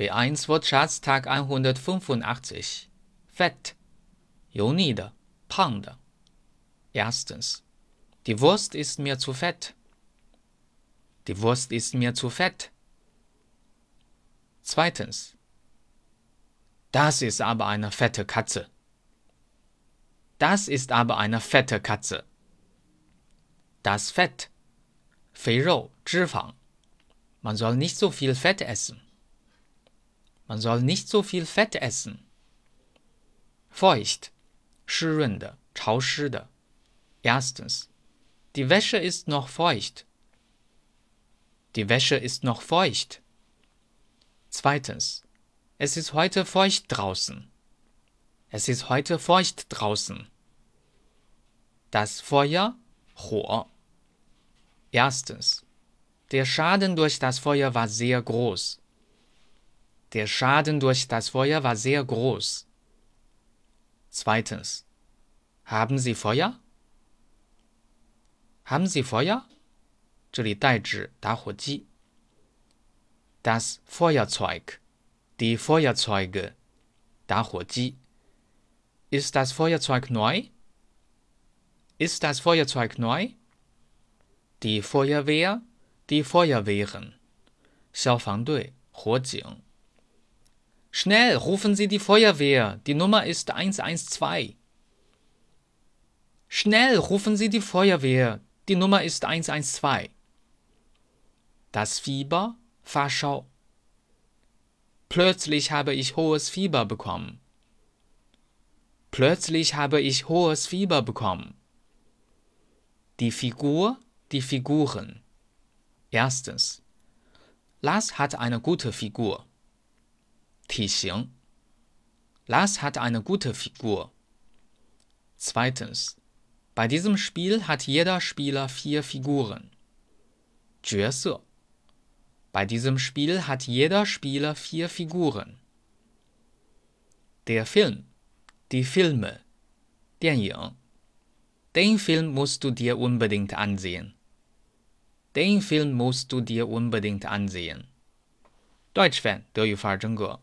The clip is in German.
B1 Wortschatz Tag 185. Fett. Joni de, Erstens. Die Wurst ist mir zu fett. Die Wurst ist mir zu fett. Zweitens. Das ist aber eine fette Katze. Das ist aber eine fette Katze. Das Fett. Feirou, Zhifang. Man soll nicht so viel Fett essen. Man soll nicht so viel Fett essen. Feucht, 湿润的、潮湿的。Erstens, die Wäsche ist noch feucht. Die Wäsche ist noch feucht. Zweitens, es ist heute feucht draußen. Es ist heute feucht draußen. Das Feuer, 火。Erstens, der Schaden durch das Feuer war sehr groß. Der Schaden durch das Feuer war sehr groß. Zweitens. Haben Sie Feuer? Haben Sie Feuer? 这里代指打火机。Das Feuerzeug, die Feuerzeuge, 打火机。Ist das Feuerzeug neu? Ist das Feuerzeug neu? Die Feuerwehr, die Feuerwehren, 消防队、火警。 Schnell, rufen Sie die Feuerwehr. Die Nummer ist 112. Schnell, rufen Sie die Feuerwehr. Die Nummer ist 112. Das Fieber, Fahrschau. Plötzlich habe ich hohes Fieber bekommen. Plötzlich habe ich hohes Fieber bekommen. Die Figur, die Figuren. Erstens. Lars hat eine gute Figur. 体型。Lars hat eine gute Figur. Zweitens. Bei diesem Spiel hat jeder Spieler vier Figuren. 角色。Bei diesem Spiel hat jeder Spieler vier Figuren. Der Film. Die Filme. 电影。Den Film musst du dir unbedingt ansehen. Den Film musst du dir unbedingt ansehen. Deutsch-Fan，德语范儿真格。